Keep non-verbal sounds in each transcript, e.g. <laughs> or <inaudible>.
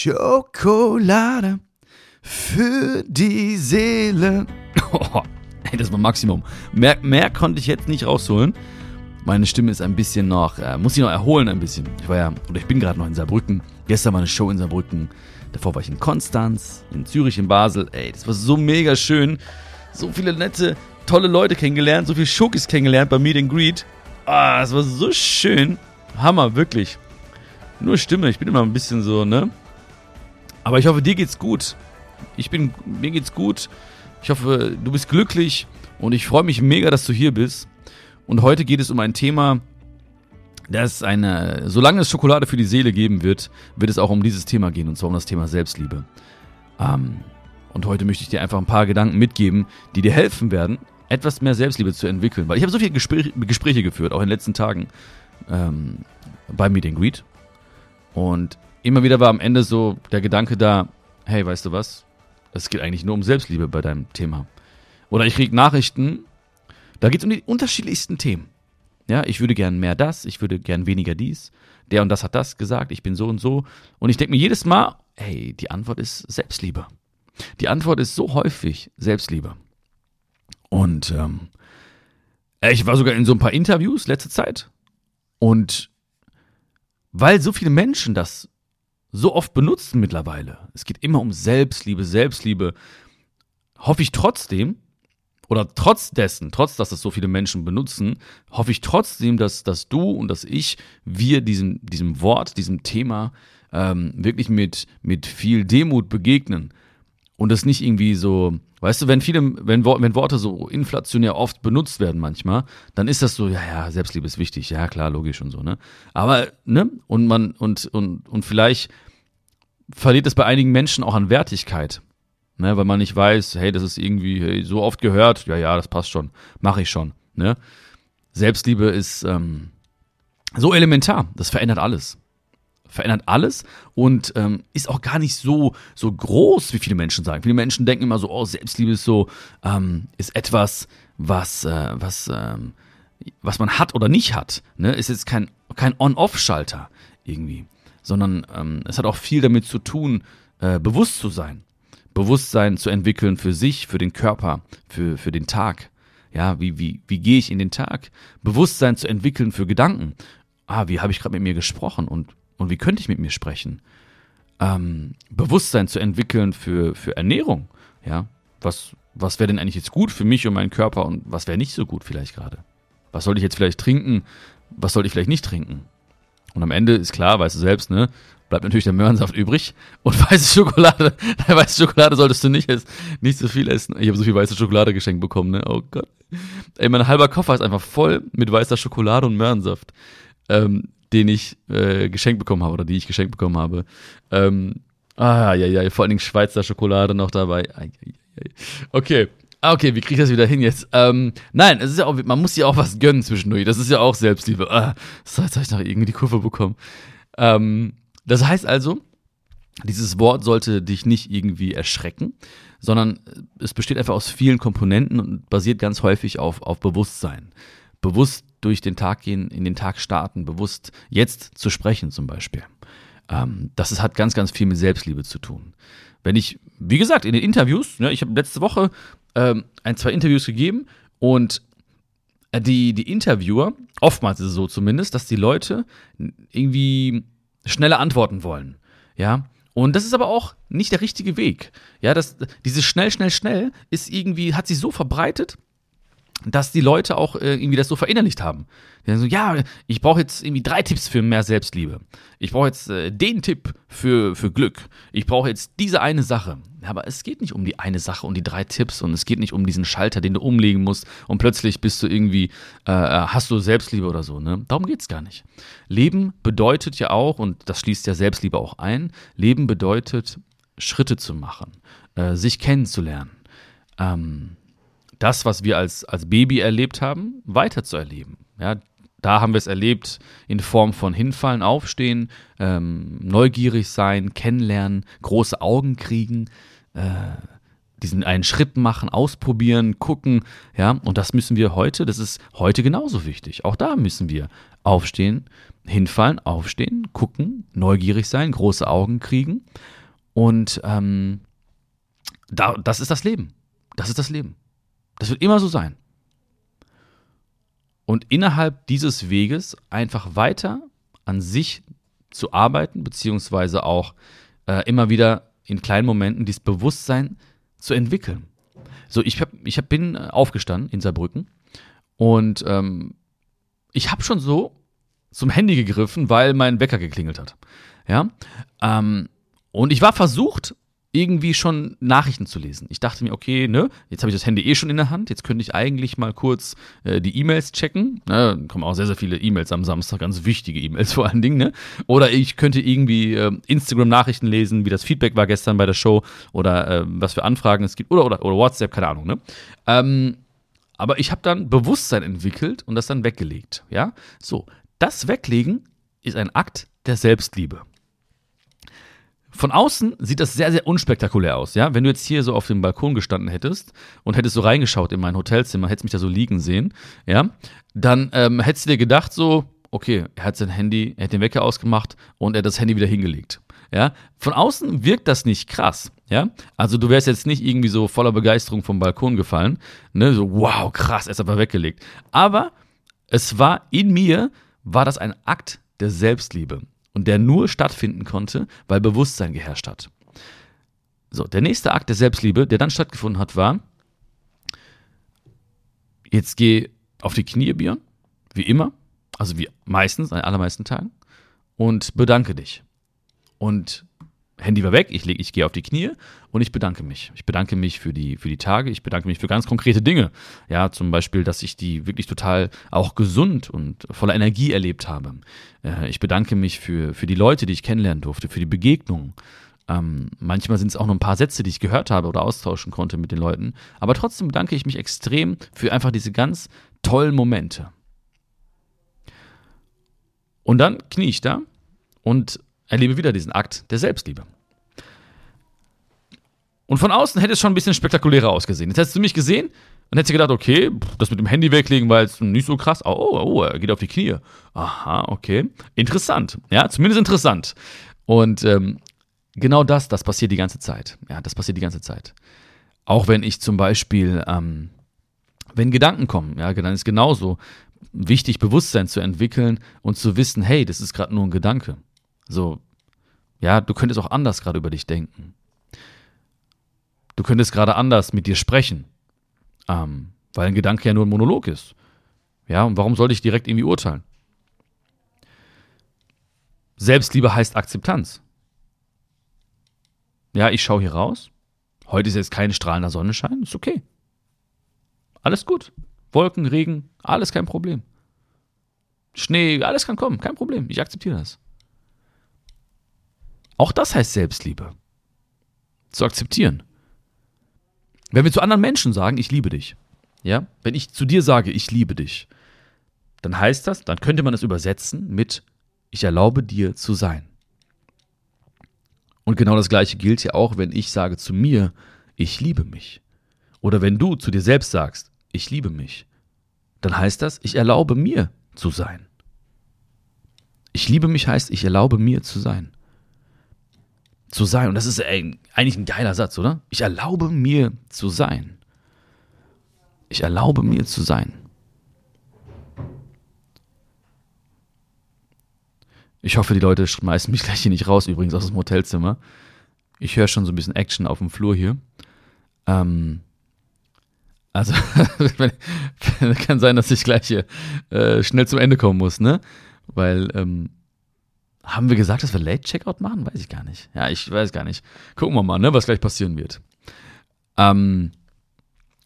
Schokolade für die Seele. Oh, ey, das war Maximum. Mehr, mehr konnte ich jetzt nicht rausholen. Meine Stimme ist ein bisschen noch, äh, muss ich noch erholen ein bisschen. Ich war ja, oder ich bin gerade noch in Saarbrücken. Gestern war eine Show in Saarbrücken. Davor war ich in Konstanz, in Zürich, in Basel. Ey, das war so mega schön. So viele nette, tolle Leute kennengelernt, so viele Schokis kennengelernt bei Meet and Greet. Ah, es war so schön. Hammer, wirklich. Nur Stimme, ich bin immer ein bisschen so, ne? Aber ich hoffe, dir geht's gut. Ich bin, mir geht's gut. Ich hoffe, du bist glücklich und ich freue mich mega, dass du hier bist. Und heute geht es um ein Thema, das eine, solange es Schokolade für die Seele geben wird, wird es auch um dieses Thema gehen, und zwar um das Thema Selbstliebe. Ähm, und heute möchte ich dir einfach ein paar Gedanken mitgeben, die dir helfen werden, etwas mehr Selbstliebe zu entwickeln. Weil ich habe so viele Gespräche, Gespräche geführt, auch in den letzten Tagen ähm, beim Meet and Greet. Und immer wieder war am Ende so der Gedanke da, hey, weißt du was? Es geht eigentlich nur um Selbstliebe bei deinem Thema. Oder ich kriege Nachrichten, da geht es um die unterschiedlichsten Themen. Ja, ich würde gern mehr das, ich würde gern weniger dies. Der und das hat das gesagt, ich bin so und so. Und ich denke mir jedes Mal, hey, die Antwort ist Selbstliebe. Die Antwort ist so häufig Selbstliebe. Und ähm, ich war sogar in so ein paar Interviews letzte Zeit. Und weil so viele Menschen das so oft benutzen mittlerweile, es geht immer um Selbstliebe, Selbstliebe, hoffe ich trotzdem, oder trotz dessen, trotz dass es so viele Menschen benutzen, hoffe ich trotzdem, dass, dass du und dass ich, wir diesem, diesem Wort, diesem Thema ähm, wirklich mit, mit viel Demut begegnen. Und das nicht irgendwie so, weißt du, wenn viele, wenn, wenn Worte so inflationär oft benutzt werden manchmal, dann ist das so, ja, ja, Selbstliebe ist wichtig, ja, klar, logisch und so, ne? Aber, ne? Und man, und, und, und vielleicht verliert es bei einigen Menschen auch an Wertigkeit ne, weil man nicht weiß, hey, das ist irgendwie hey, so oft gehört, ja, ja, das passt schon, mache ich schon. Ne? Selbstliebe ist ähm, so elementar, das verändert alles. Verändert alles und ähm, ist auch gar nicht so, so groß, wie viele Menschen sagen. Viele Menschen denken immer so, oh, Selbstliebe ist so, ähm, ist etwas, was, äh, was, ähm, was man hat oder nicht hat. Ne? Ist jetzt kein, kein On-Off-Schalter irgendwie, sondern ähm, es hat auch viel damit zu tun, äh, bewusst zu sein. Bewusstsein zu entwickeln für sich, für den Körper, für, für den Tag. Ja, wie, wie, wie gehe ich in den Tag? Bewusstsein zu entwickeln für Gedanken. Ah, wie habe ich gerade mit mir gesprochen und, und wie könnte ich mit mir sprechen? Ähm, Bewusstsein zu entwickeln für, für Ernährung. Ja, was, was wäre denn eigentlich jetzt gut für mich und meinen Körper und was wäre nicht so gut vielleicht gerade? Was sollte ich jetzt vielleicht trinken? Was sollte ich vielleicht nicht trinken? Und am Ende ist klar, weißt du selbst, ne? bleibt natürlich der Möhrensaft übrig. Und <laughs> weiße Schokolade, <laughs> weiße Schokolade solltest du nicht nicht so viel essen. Ich habe so viel weiße Schokolade geschenkt bekommen, ne? Oh Gott. Ey, mein halber Koffer ist einfach voll mit weißer Schokolade und Möhrensaft, ähm, den ich äh, geschenkt bekommen habe oder die ich geschenkt bekommen habe. Ähm, ah, ja, ja, vor allen Dingen Schweizer Schokolade noch dabei. Okay. Ah, okay, wie kriege ich das wieder hin jetzt? Ähm, nein, es ist ja auch, man muss ja auch was gönnen zwischendurch. Das ist ja auch Selbstliebe. Ah, so, jetzt habe ich noch irgendwie die Kurve bekommen. Ähm, das heißt also, dieses Wort sollte dich nicht irgendwie erschrecken, sondern es besteht einfach aus vielen Komponenten und basiert ganz häufig auf, auf Bewusstsein. Bewusst durch den Tag gehen, in den Tag starten, bewusst jetzt zu sprechen zum Beispiel. Ähm, das ist, hat ganz, ganz viel mit Selbstliebe zu tun. Wenn ich, wie gesagt, in den Interviews, ne, ich habe letzte Woche ähm, ein, zwei Interviews gegeben und die, die Interviewer, oftmals ist es so zumindest, dass die Leute irgendwie schnelle Antworten wollen. Ja. Und das ist aber auch nicht der richtige Weg. Ja, das, dieses schnell, schnell, schnell ist irgendwie, hat sich so verbreitet, dass die Leute auch äh, irgendwie das so verinnerlicht haben. Die sagen so, ja, ich brauche jetzt irgendwie drei Tipps für mehr Selbstliebe. Ich brauche jetzt äh, den Tipp für, für Glück. Ich brauche jetzt diese eine Sache. Aber es geht nicht um die eine Sache und die drei Tipps und es geht nicht um diesen Schalter, den du umlegen musst und plötzlich bist du irgendwie, äh, äh hast du Selbstliebe oder so. Ne? Darum geht es gar nicht. Leben bedeutet ja auch, und das schließt ja Selbstliebe auch ein, Leben bedeutet, Schritte zu machen, äh, sich kennenzulernen. Ähm, das, was wir als, als Baby erlebt haben, weiterzuerleben. Ja, da haben wir es erlebt in Form von Hinfallen, Aufstehen, ähm, neugierig sein, kennenlernen, große Augen kriegen, äh, diesen einen Schritt machen, ausprobieren, gucken, ja, und das müssen wir heute, das ist heute genauso wichtig. Auch da müssen wir aufstehen, hinfallen, aufstehen, gucken, neugierig sein, große Augen kriegen und ähm, da, das ist das Leben. Das ist das Leben. Das wird immer so sein. Und innerhalb dieses Weges einfach weiter an sich zu arbeiten, beziehungsweise auch äh, immer wieder in kleinen Momenten dieses Bewusstsein zu entwickeln. So, ich, hab, ich hab, bin aufgestanden in Saarbrücken und ähm, ich habe schon so zum Handy gegriffen, weil mein Wecker geklingelt hat. Ja, ähm, und ich war versucht, irgendwie schon Nachrichten zu lesen. Ich dachte mir, okay, ne, jetzt habe ich das Handy eh schon in der Hand, jetzt könnte ich eigentlich mal kurz äh, die E-Mails checken. Ne, kommen auch sehr, sehr viele E-Mails am Samstag, ganz wichtige E-Mails <laughs> vor allen Dingen, ne? Oder ich könnte irgendwie äh, Instagram-Nachrichten lesen, wie das Feedback war gestern bei der Show oder äh, was für Anfragen es gibt oder, oder, oder WhatsApp, keine Ahnung, ne? Ähm, aber ich habe dann Bewusstsein entwickelt und das dann weggelegt, ja? So, das Weglegen ist ein Akt der Selbstliebe. Von außen sieht das sehr, sehr unspektakulär aus, ja. Wenn du jetzt hier so auf dem Balkon gestanden hättest und hättest so reingeschaut in mein Hotelzimmer, hättest mich da so liegen sehen, ja, dann ähm, hättest du dir gedacht so, okay, er hat sein Handy, er hat den Wecker ausgemacht und er hat das Handy wieder hingelegt. Ja, von außen wirkt das nicht krass, ja. Also du wärst jetzt nicht irgendwie so voller Begeisterung vom Balkon gefallen, ne, so wow, krass, er ist aber weggelegt. Aber es war in mir, war das ein Akt der Selbstliebe und der nur stattfinden konnte, weil Bewusstsein geherrscht hat. So, der nächste Akt der Selbstliebe, der dann stattgefunden hat, war, jetzt geh auf die Knie, Björn, wie immer, also wie meistens, an den allermeisten Tagen, und bedanke dich. Und Handy war weg, ich, ich gehe auf die Knie und ich bedanke mich. Ich bedanke mich für die, für die Tage, ich bedanke mich für ganz konkrete Dinge. Ja, zum Beispiel, dass ich die wirklich total auch gesund und voller Energie erlebt habe. Äh, ich bedanke mich für, für die Leute, die ich kennenlernen durfte, für die Begegnungen. Ähm, manchmal sind es auch nur ein paar Sätze, die ich gehört habe oder austauschen konnte mit den Leuten. Aber trotzdem bedanke ich mich extrem für einfach diese ganz tollen Momente. Und dann knie ich da und erlebe wieder diesen Akt der Selbstliebe. Und von außen hätte es schon ein bisschen spektakulärer ausgesehen. Jetzt hättest du mich gesehen und hättest gedacht, okay, das mit dem Handy weglegen war jetzt nicht so krass. Oh, oh, oh, er geht auf die Knie. Aha, okay. Interessant. Ja, zumindest interessant. Und ähm, genau das, das passiert die ganze Zeit. Ja, das passiert die ganze Zeit. Auch wenn ich zum Beispiel, ähm, wenn Gedanken kommen, ja, dann ist genauso wichtig, Bewusstsein zu entwickeln und zu wissen, hey, das ist gerade nur ein Gedanke. So, ja, du könntest auch anders gerade über dich denken. Du könntest gerade anders mit dir sprechen, ähm, weil ein Gedanke ja nur ein Monolog ist. Ja, und warum sollte ich direkt irgendwie urteilen? Selbstliebe heißt Akzeptanz. Ja, ich schaue hier raus. Heute ist jetzt kein strahlender Sonnenschein. Ist okay. Alles gut. Wolken, Regen, alles kein Problem. Schnee, alles kann kommen, kein Problem. Ich akzeptiere das. Auch das heißt Selbstliebe. Zu akzeptieren. Wenn wir zu anderen Menschen sagen, ich liebe dich, ja, wenn ich zu dir sage, ich liebe dich, dann heißt das, dann könnte man es übersetzen mit, ich erlaube dir zu sein. Und genau das Gleiche gilt ja auch, wenn ich sage zu mir, ich liebe mich. Oder wenn du zu dir selbst sagst, ich liebe mich, dann heißt das, ich erlaube mir zu sein. Ich liebe mich heißt, ich erlaube mir zu sein zu sein. Und das ist eigentlich ein geiler Satz, oder? Ich erlaube mir zu sein. Ich erlaube mir zu sein. Ich hoffe, die Leute schmeißen mich gleich hier nicht raus, übrigens aus dem Hotelzimmer. Ich höre schon so ein bisschen Action auf dem Flur hier. Ähm, also, <laughs> kann sein, dass ich gleich hier äh, schnell zum Ende kommen muss, ne? Weil ähm, haben wir gesagt, dass wir Late Checkout machen? Weiß ich gar nicht. Ja, ich weiß gar nicht. Gucken wir mal, ne, was gleich passieren wird. Ähm,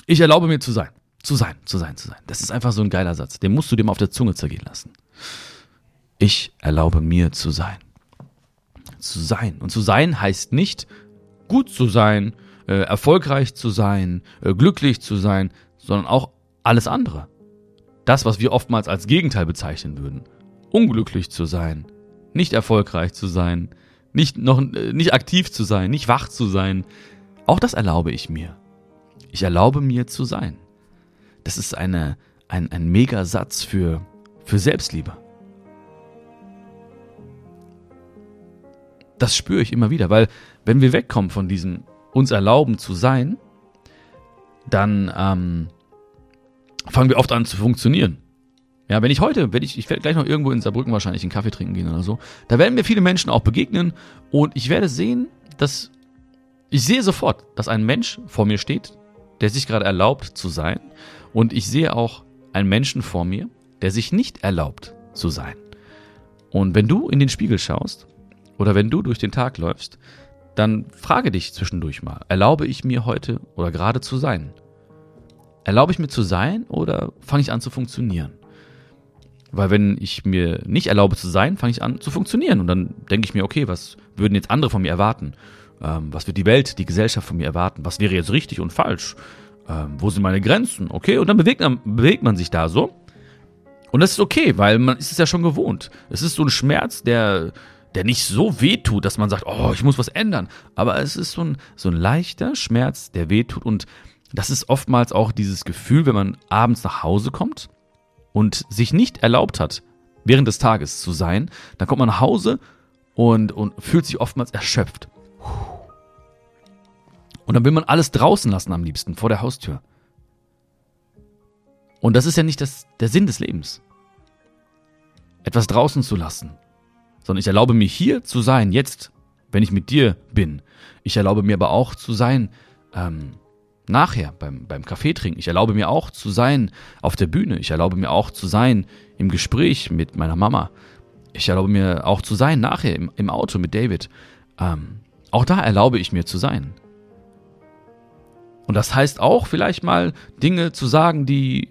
ich erlaube mir zu sein. Zu sein, zu sein, zu sein. Das ist einfach so ein geiler Satz. Den musst du dir mal auf der Zunge zergehen lassen. Ich erlaube mir zu sein. Zu sein. Und zu sein heißt nicht, gut zu sein, äh, erfolgreich zu sein, äh, glücklich zu sein, sondern auch alles andere. Das, was wir oftmals als Gegenteil bezeichnen würden. Unglücklich zu sein, nicht erfolgreich zu sein, nicht noch äh, nicht aktiv zu sein, nicht wach zu sein. Auch das erlaube ich mir. Ich erlaube mir zu sein. Das ist eine, ein, ein Megasatz für, für Selbstliebe. Das spüre ich immer wieder, weil wenn wir wegkommen von diesem uns erlauben zu sein, dann ähm, fangen wir oft an zu funktionieren. Ja, wenn ich heute, wenn ich, ich werde gleich noch irgendwo in Saarbrücken wahrscheinlich einen Kaffee trinken gehen oder so, da werden mir viele Menschen auch begegnen und ich werde sehen, dass ich sehe sofort, dass ein Mensch vor mir steht, der sich gerade erlaubt zu sein und ich sehe auch einen Menschen vor mir, der sich nicht erlaubt zu sein. Und wenn du in den Spiegel schaust oder wenn du durch den Tag läufst, dann frage dich zwischendurch mal, erlaube ich mir heute oder gerade zu sein? Erlaube ich mir zu sein oder fange ich an zu funktionieren? Weil wenn ich mir nicht erlaube zu sein, fange ich an zu funktionieren. Und dann denke ich mir, okay, was würden jetzt andere von mir erwarten? Ähm, was wird die Welt, die Gesellschaft von mir erwarten? Was wäre jetzt richtig und falsch? Ähm, wo sind meine Grenzen? Okay, und dann bewegt man, bewegt man sich da so. Und das ist okay, weil man ist es ja schon gewohnt. Es ist so ein Schmerz, der, der nicht so wehtut, dass man sagt, oh, ich muss was ändern. Aber es ist so ein, so ein leichter Schmerz, der wehtut. Und das ist oftmals auch dieses Gefühl, wenn man abends nach Hause kommt und sich nicht erlaubt hat, während des Tages zu sein, dann kommt man nach Hause und, und fühlt sich oftmals erschöpft. Und dann will man alles draußen lassen am liebsten, vor der Haustür. Und das ist ja nicht das, der Sinn des Lebens. Etwas draußen zu lassen. Sondern ich erlaube mir hier zu sein, jetzt, wenn ich mit dir bin. Ich erlaube mir aber auch zu sein, ähm, nachher beim, beim Kaffee trinken. Ich erlaube mir auch zu sein auf der Bühne. Ich erlaube mir auch zu sein im Gespräch mit meiner Mama. Ich erlaube mir auch zu sein nachher im, im Auto mit David. Ähm, auch da erlaube ich mir zu sein. Und das heißt auch vielleicht mal Dinge zu sagen, die,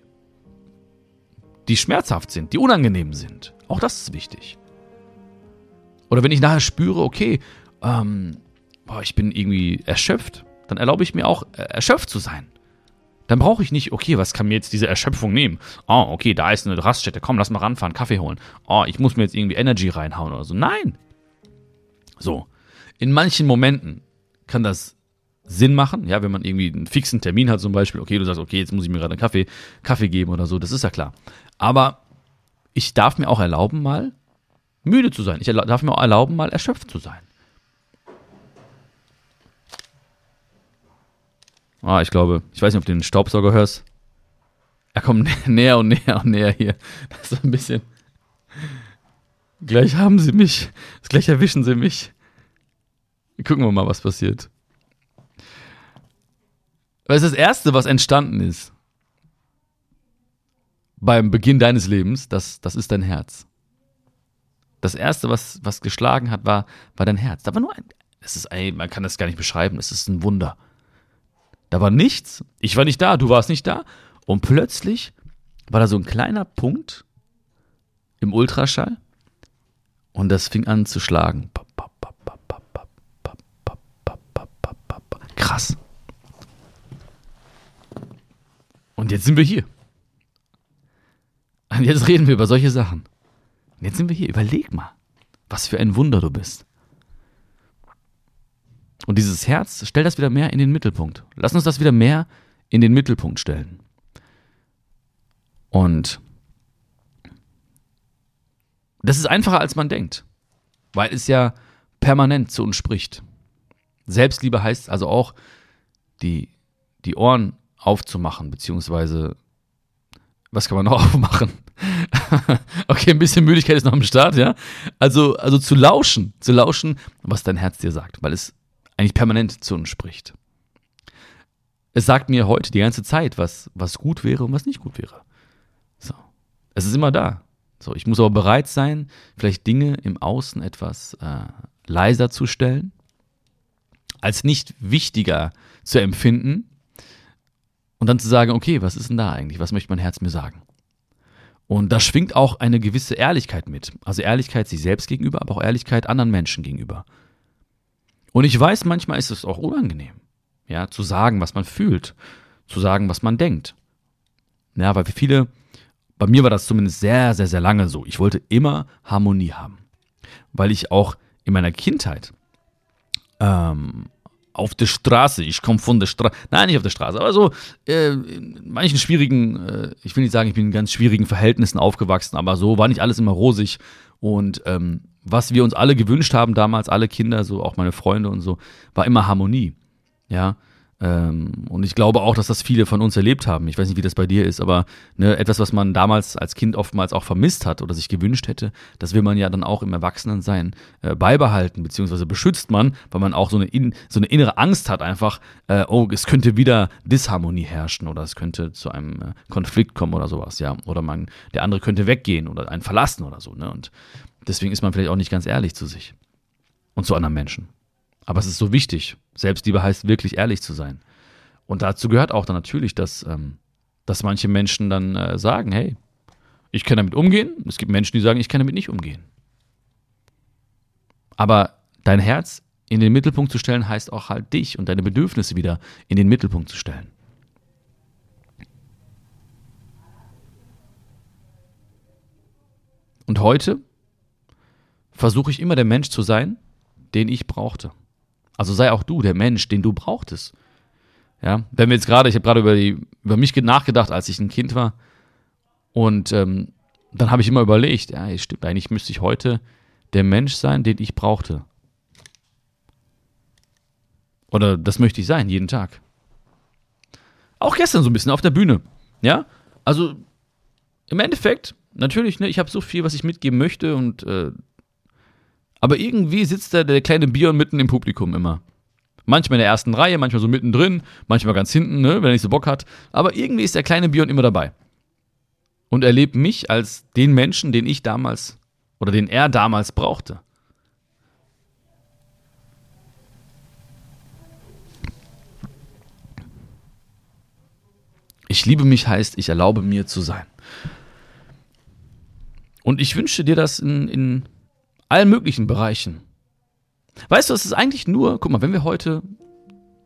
die schmerzhaft sind, die unangenehm sind. Auch das ist wichtig. Oder wenn ich nachher spüre, okay, ähm, boah, ich bin irgendwie erschöpft, dann erlaube ich mir auch äh, erschöpft zu sein. Dann brauche ich nicht, okay, was kann mir jetzt diese Erschöpfung nehmen? Oh, okay, da ist eine Raststätte, komm, lass mal ranfahren, Kaffee holen. Oh, ich muss mir jetzt irgendwie Energy reinhauen oder so. Nein. So. In manchen Momenten kann das Sinn machen, ja, wenn man irgendwie einen fixen Termin hat zum Beispiel, okay, du sagst, okay, jetzt muss ich mir gerade einen Kaffee, Kaffee geben oder so, das ist ja klar. Aber ich darf mir auch erlauben, mal müde zu sein. Ich darf mir auch erlauben, mal erschöpft zu sein. Ah, ich glaube, ich weiß nicht, ob du den Staubsauger hörst. Er kommt näher und näher und näher hier. <laughs> Das ist ein bisschen. Gleich haben sie mich. Gleich erwischen sie mich. Gucken wir mal, was passiert. Weil es das Erste, was entstanden ist beim Beginn deines Lebens, das, das ist dein Herz. Das Erste, was, was geschlagen hat, war, war dein Herz. Da war nur ein. Es ist, ey, man kann das gar nicht beschreiben. Es ist ein Wunder. Da war nichts. Ich war nicht da, du warst nicht da. Und plötzlich war da so ein kleiner Punkt im Ultraschall und das fing an zu schlagen. Krass. Und jetzt sind wir hier. Und jetzt reden wir über solche Sachen. Und jetzt sind wir hier. Überleg mal, was für ein Wunder du bist. Und dieses Herz, stell das wieder mehr in den Mittelpunkt. Lass uns das wieder mehr in den Mittelpunkt stellen. Und das ist einfacher, als man denkt, weil es ja permanent zu uns spricht. Selbstliebe heißt also auch, die, die Ohren aufzumachen, beziehungsweise, was kann man noch <laughs> aufmachen? okay, ein bisschen Müdigkeit ist noch am Start, ja. Also, also zu lauschen, zu lauschen, was dein Herz dir sagt, weil es eigentlich permanent zu uns spricht. Es sagt mir heute die ganze Zeit, was, was gut wäre und was nicht gut wäre. So. Es ist immer da. So, ich muss aber bereit sein, vielleicht Dinge im Außen etwas äh, leiser zu stellen, als nicht wichtiger zu empfinden und dann zu sagen, okay, was ist denn da eigentlich? Was möchte mein Herz mir sagen? Und da schwingt auch eine gewisse Ehrlichkeit mit. Also Ehrlichkeit sich selbst gegenüber, aber auch Ehrlichkeit anderen Menschen gegenüber. Und ich weiß, manchmal ist es auch unangenehm, ja, zu sagen, was man fühlt, zu sagen, was man denkt. Ja, weil viele, bei mir war das zumindest sehr, sehr, sehr lange so. Ich wollte immer Harmonie haben. Weil ich auch in meiner Kindheit ähm, auf der Straße. Ich komme von der Straße. Nein, nicht auf der Straße, aber so äh, in manchen schwierigen, äh, ich will nicht sagen, ich bin in ganz schwierigen Verhältnissen aufgewachsen, aber so war nicht alles immer rosig. Und ähm, was wir uns alle gewünscht haben damals, alle Kinder, so auch meine Freunde und so, war immer Harmonie. Ja, ähm, und ich glaube auch, dass das viele von uns erlebt haben. Ich weiß nicht, wie das bei dir ist, aber ne, etwas, was man damals als Kind oftmals auch vermisst hat oder sich gewünscht hätte, das will man ja dann auch im Erwachsenensein äh, beibehalten, beziehungsweise beschützt man, weil man auch so eine, in, so eine innere Angst hat, einfach, äh, oh, es könnte wieder Disharmonie herrschen oder es könnte zu einem äh, Konflikt kommen oder sowas, ja. Oder man, der andere könnte weggehen oder einen verlassen oder so, ne? Und deswegen ist man vielleicht auch nicht ganz ehrlich zu sich und zu anderen Menschen. Aber es ist so wichtig. Selbstliebe heißt wirklich ehrlich zu sein. Und dazu gehört auch dann natürlich, dass, ähm, dass manche Menschen dann äh, sagen, hey, ich kann damit umgehen. Es gibt Menschen, die sagen, ich kann damit nicht umgehen. Aber dein Herz in den Mittelpunkt zu stellen, heißt auch halt dich und deine Bedürfnisse wieder in den Mittelpunkt zu stellen. Und heute versuche ich immer der Mensch zu sein, den ich brauchte. Also sei auch du der Mensch, den du brauchtest. Ja, wenn wir jetzt gerade, ich habe gerade über, über mich nachgedacht, als ich ein Kind war. Und ähm, dann habe ich immer überlegt, ja, stimmt, eigentlich müsste ich heute der Mensch sein, den ich brauchte. Oder das möchte ich sein, jeden Tag. Auch gestern so ein bisschen auf der Bühne. Ja, also im Endeffekt, natürlich, ne, ich habe so viel, was ich mitgeben möchte und äh, aber irgendwie sitzt da der kleine Bion mitten im Publikum immer. Manchmal in der ersten Reihe, manchmal so mittendrin, manchmal ganz hinten, ne, wenn er nicht so Bock hat. Aber irgendwie ist der kleine Bion immer dabei. Und erlebt mich als den Menschen, den ich damals oder den er damals brauchte. Ich liebe mich heißt, ich erlaube mir zu sein. Und ich wünsche dir das in, in allen möglichen Bereichen. Weißt du, es ist eigentlich nur, guck mal, wenn wir heute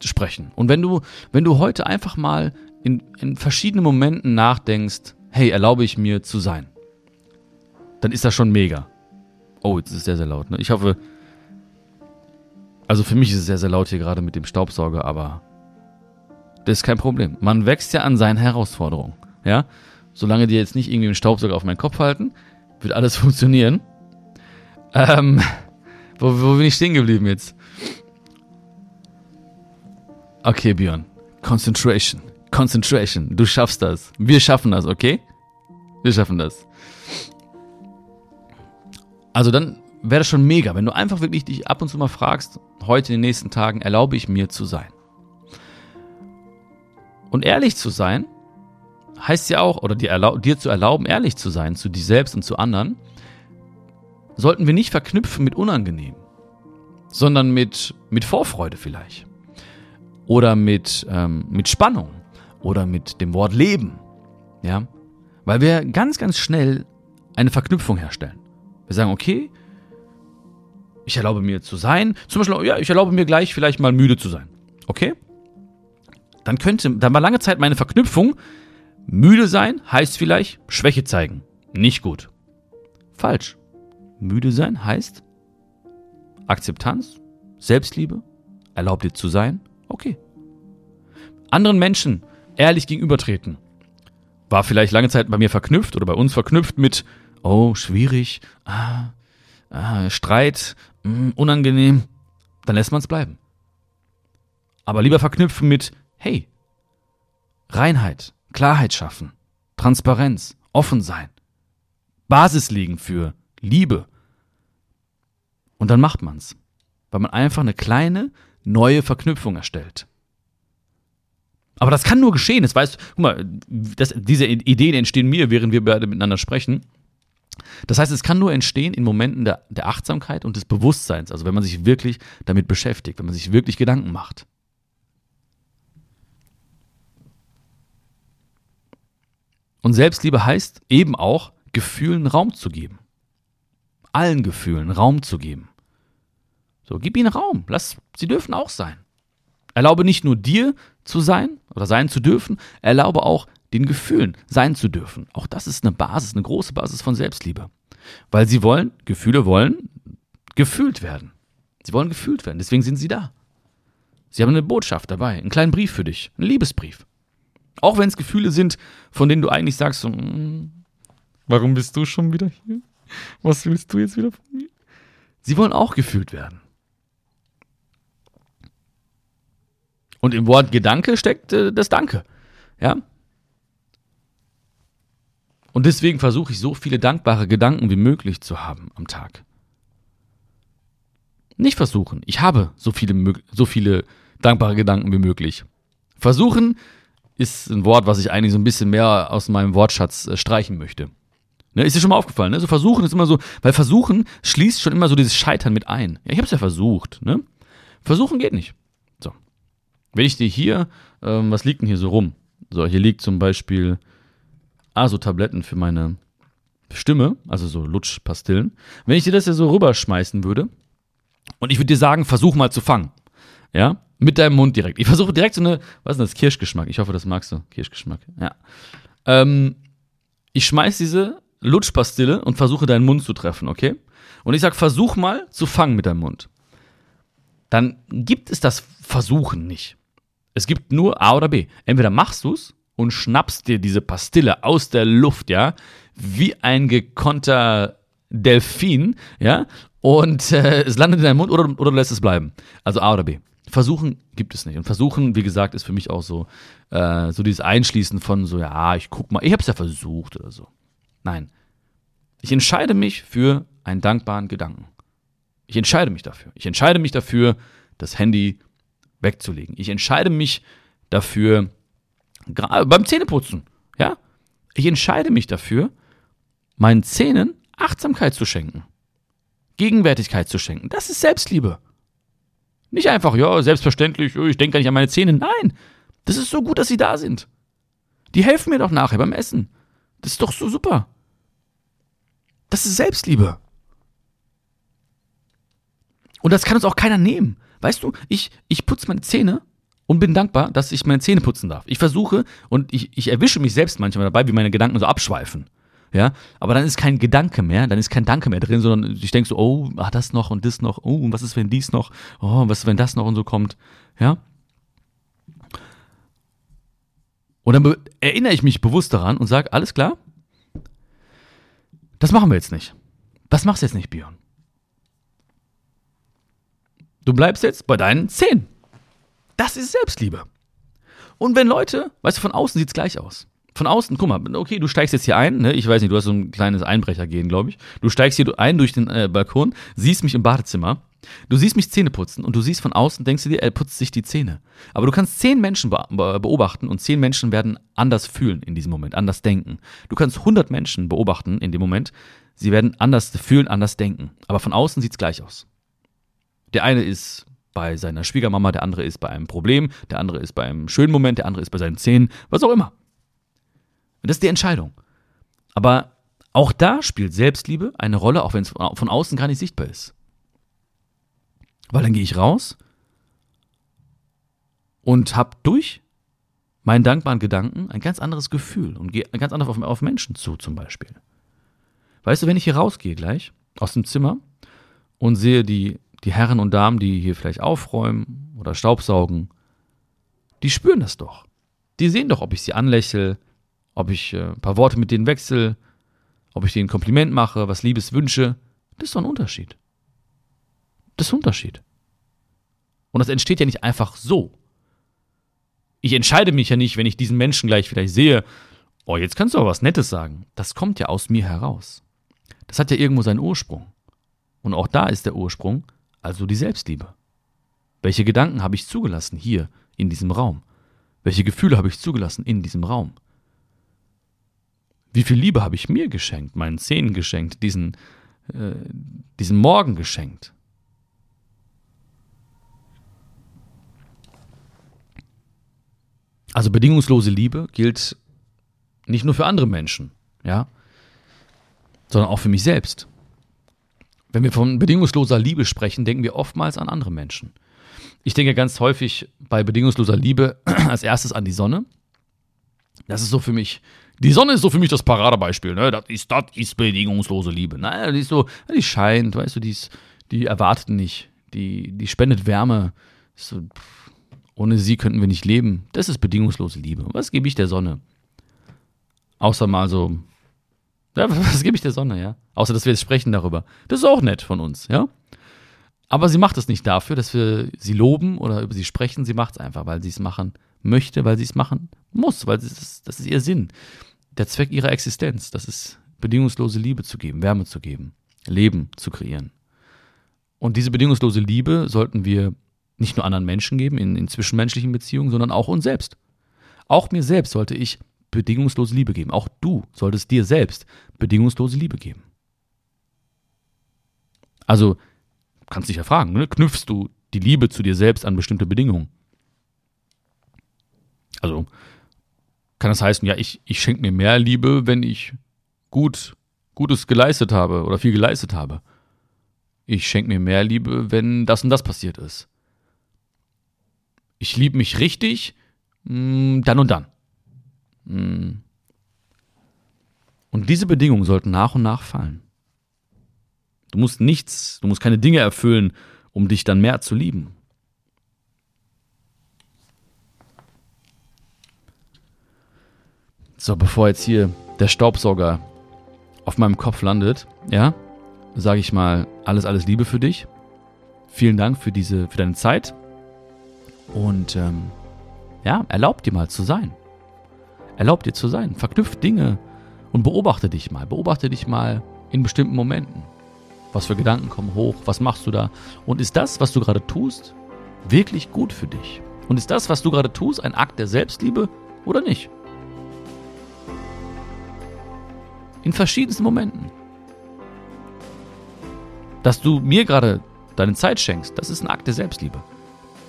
sprechen und wenn du, wenn du heute einfach mal in, in verschiedenen Momenten nachdenkst, hey, erlaube ich mir zu sein, dann ist das schon mega. Oh, jetzt ist es sehr, sehr laut. Ne? Ich hoffe, also für mich ist es sehr, sehr laut hier gerade mit dem Staubsauger, aber das ist kein Problem. Man wächst ja an seinen Herausforderungen. Ja, solange die jetzt nicht irgendwie einen Staubsauger auf meinen Kopf halten, wird alles <laughs> funktionieren. Ähm, wo, wo bin ich stehen geblieben jetzt? Okay, Björn. Concentration. Concentration. Du schaffst das. Wir schaffen das, okay? Wir schaffen das. Also dann wäre das schon mega, wenn du einfach wirklich dich ab und zu mal fragst, heute in den nächsten Tagen erlaube ich mir zu sein. Und ehrlich zu sein, heißt ja auch, oder dir, dir zu erlauben, ehrlich zu sein zu dir selbst und zu anderen, sollten wir nicht verknüpfen mit unangenehm, sondern mit, mit Vorfreude vielleicht. Oder mit, ähm, mit Spannung. Oder mit dem Wort Leben. Ja? Weil wir ganz, ganz schnell eine Verknüpfung herstellen. Wir sagen, okay, ich erlaube mir zu sein. Zum Beispiel, ja, ich erlaube mir gleich vielleicht mal müde zu sein. Okay? Dann könnte, dann war lange Zeit meine Verknüpfung, müde sein heißt vielleicht Schwäche zeigen. Nicht gut. Falsch. Müde sein heißt Akzeptanz, Selbstliebe, erlaubt dir zu sein, okay. Anderen Menschen ehrlich gegenübertreten. War vielleicht lange Zeit bei mir verknüpft oder bei uns verknüpft mit, oh, schwierig, ah, ah, Streit, mh, hm, unangenehm. Dann lässt man es bleiben. Aber lieber verknüpfen mit, hey, Reinheit, Klarheit schaffen, Transparenz, offen sein, Basis legen für Liebe. Und dann macht man's, weil man einfach eine kleine neue Verknüpfung erstellt. Aber das kann nur geschehen. Das weißt, guck mal, das, diese Ideen entstehen mir, während wir beide miteinander sprechen. Das heißt, es kann nur entstehen in Momenten der, der Achtsamkeit und des Bewusstseins, also wenn man sich wirklich damit beschäftigt, wenn man sich wirklich Gedanken macht. Und Selbstliebe heißt eben auch, Gefühlen Raum zu geben allen Gefühlen Raum zu geben. So, gib ihnen Raum. Lass, sie dürfen auch sein. Erlaube nicht nur dir zu sein oder sein zu dürfen, erlaube auch den Gefühlen sein zu dürfen. Auch das ist eine Basis, eine große Basis von Selbstliebe. Weil sie wollen, Gefühle wollen gefühlt werden. Sie wollen gefühlt werden, deswegen sind sie da. Sie haben eine Botschaft dabei, einen kleinen Brief für dich, einen Liebesbrief. Auch wenn es Gefühle sind, von denen du eigentlich sagst, so, mm, warum bist du schon wieder hier? Was willst du jetzt wieder von mir? Sie wollen auch gefühlt werden. Und im Wort Gedanke steckt äh, das Danke. Ja? Und deswegen versuche ich so viele dankbare Gedanken wie möglich zu haben am Tag. Nicht versuchen. Ich habe so viele, so viele dankbare Gedanken wie möglich. Versuchen ist ein Wort, was ich eigentlich so ein bisschen mehr aus meinem Wortschatz äh, streichen möchte. Ne, ist dir schon mal aufgefallen, ne? So versuchen ist immer so, weil versuchen schließt schon immer so dieses Scheitern mit ein. Ja, ich habe es ja versucht, ne? Versuchen geht nicht. Wenn ich dir hier, ähm, was liegt denn hier so rum? So, hier liegt zum Beispiel ASO-Tabletten für meine Stimme, also so Lutschpastillen. Wenn ich dir das ja so rüberschmeißen würde und ich würde dir sagen, versuch mal zu fangen. Ja, mit deinem Mund direkt. Ich versuche direkt so eine, was ist das, Kirschgeschmack. Ich hoffe, das magst du, Kirschgeschmack. Ja. Ähm, ich schmeiß diese Lutschpastille und versuche deinen Mund zu treffen, okay? Und ich sag, versuch mal zu fangen mit deinem Mund. Dann gibt es das Versuchen nicht. Es gibt nur A oder B. Entweder machst du es und schnappst dir diese Pastille aus der Luft, ja, wie ein gekonnter Delfin, ja, und äh, es landet in deinem Mund oder, oder du lässt es bleiben. Also A oder B. Versuchen gibt es nicht. Und Versuchen, wie gesagt, ist für mich auch so, äh, so dieses Einschließen von so, ja, ich guck mal, ich hab's ja versucht oder so. Nein. Ich entscheide mich für einen dankbaren Gedanken. Ich entscheide mich dafür. Ich entscheide mich dafür, das Handy wegzulegen. Ich entscheide mich dafür, beim Zähneputzen, ja? Ich entscheide mich dafür, meinen Zähnen Achtsamkeit zu schenken. Gegenwärtigkeit zu schenken. Das ist Selbstliebe. Nicht einfach, ja, selbstverständlich, oh, ich denke gar nicht an meine Zähne. Nein, das ist so gut, dass sie da sind. Die helfen mir doch nachher beim Essen. Das ist doch so super. Das ist Selbstliebe. Und das kann uns auch keiner nehmen. Weißt du, ich, ich putze meine Zähne und bin dankbar, dass ich meine Zähne putzen darf. Ich versuche und ich, ich erwische mich selbst manchmal dabei, wie meine Gedanken so abschweifen. Ja, aber dann ist kein Gedanke mehr, dann ist kein Danke mehr drin, sondern ich denke so, oh, ach, das noch und das noch, oh, und was ist, wenn dies noch, oh, was ist, wenn das noch und so kommt, ja. Und dann erinnere ich mich bewusst daran und sage, alles klar, das machen wir jetzt nicht. Das machst du jetzt nicht, Björn. Du bleibst jetzt bei deinen Zähnen. Das ist Selbstliebe. Und wenn Leute, weißt du, von außen sieht es gleich aus. Von außen, guck mal, okay, du steigst jetzt hier ein, ne? ich weiß nicht, du hast so ein kleines Einbrechergehen, glaube ich. Du steigst hier ein durch den äh, Balkon, siehst mich im Badezimmer, du siehst mich Zähne putzen und du siehst von außen, denkst du dir, er putzt sich die Zähne. Aber du kannst zehn Menschen be beobachten und zehn Menschen werden anders fühlen in diesem Moment, anders denken. Du kannst hundert Menschen beobachten in dem Moment, sie werden anders fühlen, anders denken. Aber von außen sieht es gleich aus. Der eine ist bei seiner Schwiegermama, der andere ist bei einem Problem, der andere ist bei einem schönen Moment, der andere ist bei seinen Zähnen, was auch immer. Und das ist die Entscheidung. Aber auch da spielt Selbstliebe eine Rolle, auch wenn es von außen gar nicht sichtbar ist. Weil dann gehe ich raus und habe durch meinen dankbaren Gedanken ein ganz anderes Gefühl und gehe ganz anders auf, auf Menschen zu, zum Beispiel. Weißt du, wenn ich hier rausgehe gleich aus dem Zimmer und sehe die die Herren und Damen, die hier vielleicht aufräumen oder Staubsaugen, die spüren das doch. Die sehen doch, ob ich sie anlächle, ob ich äh, ein paar Worte mit denen wechsle, ob ich denen ein Kompliment mache, was Liebes wünsche. Das ist doch ein Unterschied. Das ist ein Unterschied. Und das entsteht ja nicht einfach so. Ich entscheide mich ja nicht, wenn ich diesen Menschen gleich vielleicht sehe, oh, jetzt kannst du aber was Nettes sagen. Das kommt ja aus mir heraus. Das hat ja irgendwo seinen Ursprung. Und auch da ist der Ursprung, also die Selbstliebe. Welche Gedanken habe ich zugelassen hier in diesem Raum? Welche Gefühle habe ich zugelassen in diesem Raum? Wie viel Liebe habe ich mir geschenkt, meinen Zähnen geschenkt, diesen, äh, diesen Morgen geschenkt? Also bedingungslose Liebe gilt nicht nur für andere Menschen, ja, sondern auch für mich selbst. Wenn wir von bedingungsloser Liebe sprechen, denken wir oftmals an andere Menschen. Ich denke ganz häufig bei bedingungsloser Liebe <clears throat> als erstes an die Sonne. Das ist so für mich, die Sonne ist so für mich das Paradebeispiel. Ne? Das, ist, das ist bedingungslose Liebe. Naja, die ist so, die scheint, weißt du, die, ist, die erwartet nicht, die, die spendet Wärme. So, Ohne sie könnten wir nicht leben. Das ist bedingungslose Liebe. Was gebe ich der Sonne? Außer mal so. Ja, <laughs> was gebe ich der Sonne, ja? Außer, dass wir jetzt sprechen darüber. Das ist auch nett von uns, ja? Aber sie macht es nicht dafür, dass wir sie loben oder über sie sprechen. Sie macht es einfach, weil sie es machen möchte, weil sie es machen muss, weil das, das ist ihr Sinn. Der Zweck ihrer Existenz. Das ist bedingungslose Liebe zu geben, Wärme zu geben, Leben zu kreieren. Und diese bedingungslose Liebe sollten wir nicht nur anderen Menschen geben in, in zwischenmenschlichen Beziehungen, sondern auch uns selbst. Auch mir selbst sollte ich bedingungslose Liebe geben. Auch du solltest dir selbst bedingungslose Liebe geben. Also kannst dich ja fragen, ne? knüpfst du die Liebe zu dir selbst an bestimmte Bedingungen? Also kann das heißen, ja, ich, ich schenke mir mehr Liebe, wenn ich gut, Gutes geleistet habe oder viel geleistet habe. Ich schenke mir mehr Liebe, wenn das und das passiert ist. Ich liebe mich richtig, mh, hm, dann und dann. Mh. Hm. Und diese Bedingungen sollten nach und nach fallen. Du musst nichts, du musst keine Dinge erfüllen, um dich dann mehr zu lieben. So, bevor jetzt hier der Staubsauger auf meinem Kopf landet, ja, sage ich mal alles, alles Liebe für dich. Vielen Dank für diese, für deine Zeit. Und ähm, ja, erlaub dir mal zu sein. Erlaub dir zu sein. Verknüpft Dinge und beobachte dich mal. Beobachte dich mal in bestimmten Momenten. Was für Gedanken kommen hoch? Was machst du da? Und ist das, was du gerade tust, wirklich gut für dich? Und ist das, was du gerade tust, ein Akt der Selbstliebe oder nicht? In verschiedensten Momenten. Dass du mir gerade deine Zeit schenkst, das ist ein Akt der Selbstliebe.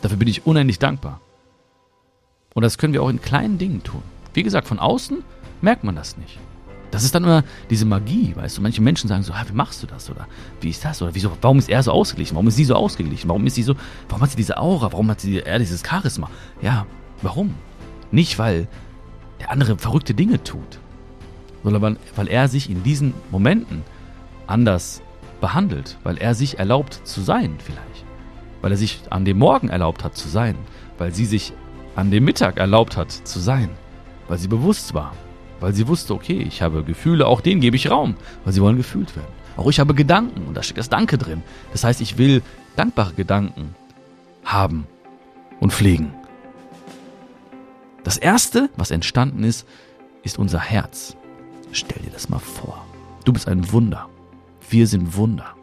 Dafür bin ich unendlich dankbar. Und das können wir auch in kleinen Dingen tun. Wie gesagt, von außen merkt man das nicht. Das ist dann immer diese Magie, weißt du. Manche Menschen sagen so, ah, wie machst du das? Oder wie ist das? Oder wieso, warum ist er so ausgeglichen? Warum ist sie so ausgeglichen? Warum ist sie so, warum hat sie diese Aura? Warum hat sie er dieses Charisma? Ja, warum? Nicht, weil der andere verrückte Dinge tut, sondern weil er sich in diesen Momenten anders behandelt, weil er sich erlaubt zu sein vielleicht, weil er sich an dem Morgen erlaubt hat zu sein, weil sie sich an dem Mittag erlaubt hat zu sein, weil sie bewusst war, weil sie wusste, okay, ich habe Gefühle, auch denen gebe ich Raum, weil sie wollen gefühlt werden. Auch ich habe Gedanken und da steckt das Danke drin. Das heißt, ich will dankbare Gedanken haben und pflegen. Das erste, was entstanden ist, ist unser Herz. Stell dir das mal vor. Du bist ein Wunder. Wir sind Wunder.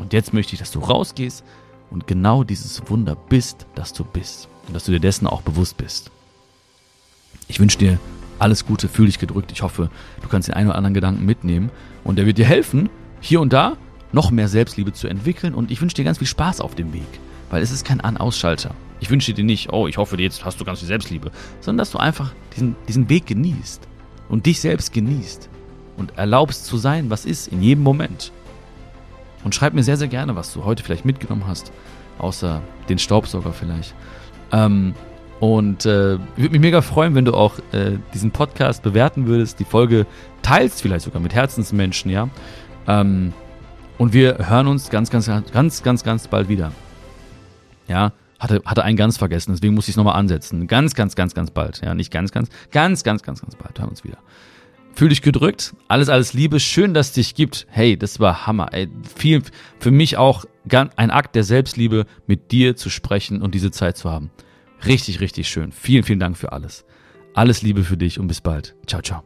Und jetzt möchte ich, dass du rausgehst und genau dieses Wunder bist, das du bist. Und dass du dir dessen auch bewusst bist. Ich wünsche dir alles Gute, fühl dich gedrückt. Ich hoffe, du kannst den einen oder anderen Gedanken mitnehmen und der wird dir helfen, hier und da noch mehr Selbstliebe zu entwickeln. Und ich wünsche dir ganz viel Spaß auf dem Weg, weil es ist kein An-Ausschalter. Ich wünsche dir nicht, oh, ich hoffe, jetzt hast du ganz viel Selbstliebe, sondern dass du einfach diesen, diesen Weg genießt und dich selbst genießt und erlaubst zu sein, was ist, in jedem Moment. Und schreib mir sehr, sehr gerne, was du heute vielleicht mitgenommen hast, außer den Staubsauger vielleicht. Ähm, und äh, würde mich mega freuen, wenn du auch äh, diesen Podcast bewerten würdest, die Folge teilst vielleicht sogar mit Herzensmenschen, ja. Ähm, und wir hören uns ganz, ganz, ganz, ganz, ganz bald wieder. Ja, hatte, hatte einen ganz vergessen, deswegen muss ich es nochmal ansetzen. Ganz, ganz, ganz, ganz bald. Ja, nicht ganz, ganz, ganz, ganz, ganz, ganz bald. Hören uns wieder. Fühl dich gedrückt. Alles, alles Liebe. Schön, dass es dich gibt. Hey, das war Hammer. Ey, viel, für mich auch ein Akt der Selbstliebe, mit dir zu sprechen und diese Zeit zu haben. Richtig, richtig schön. Vielen, vielen Dank für alles. Alles Liebe für dich und bis bald. Ciao, ciao.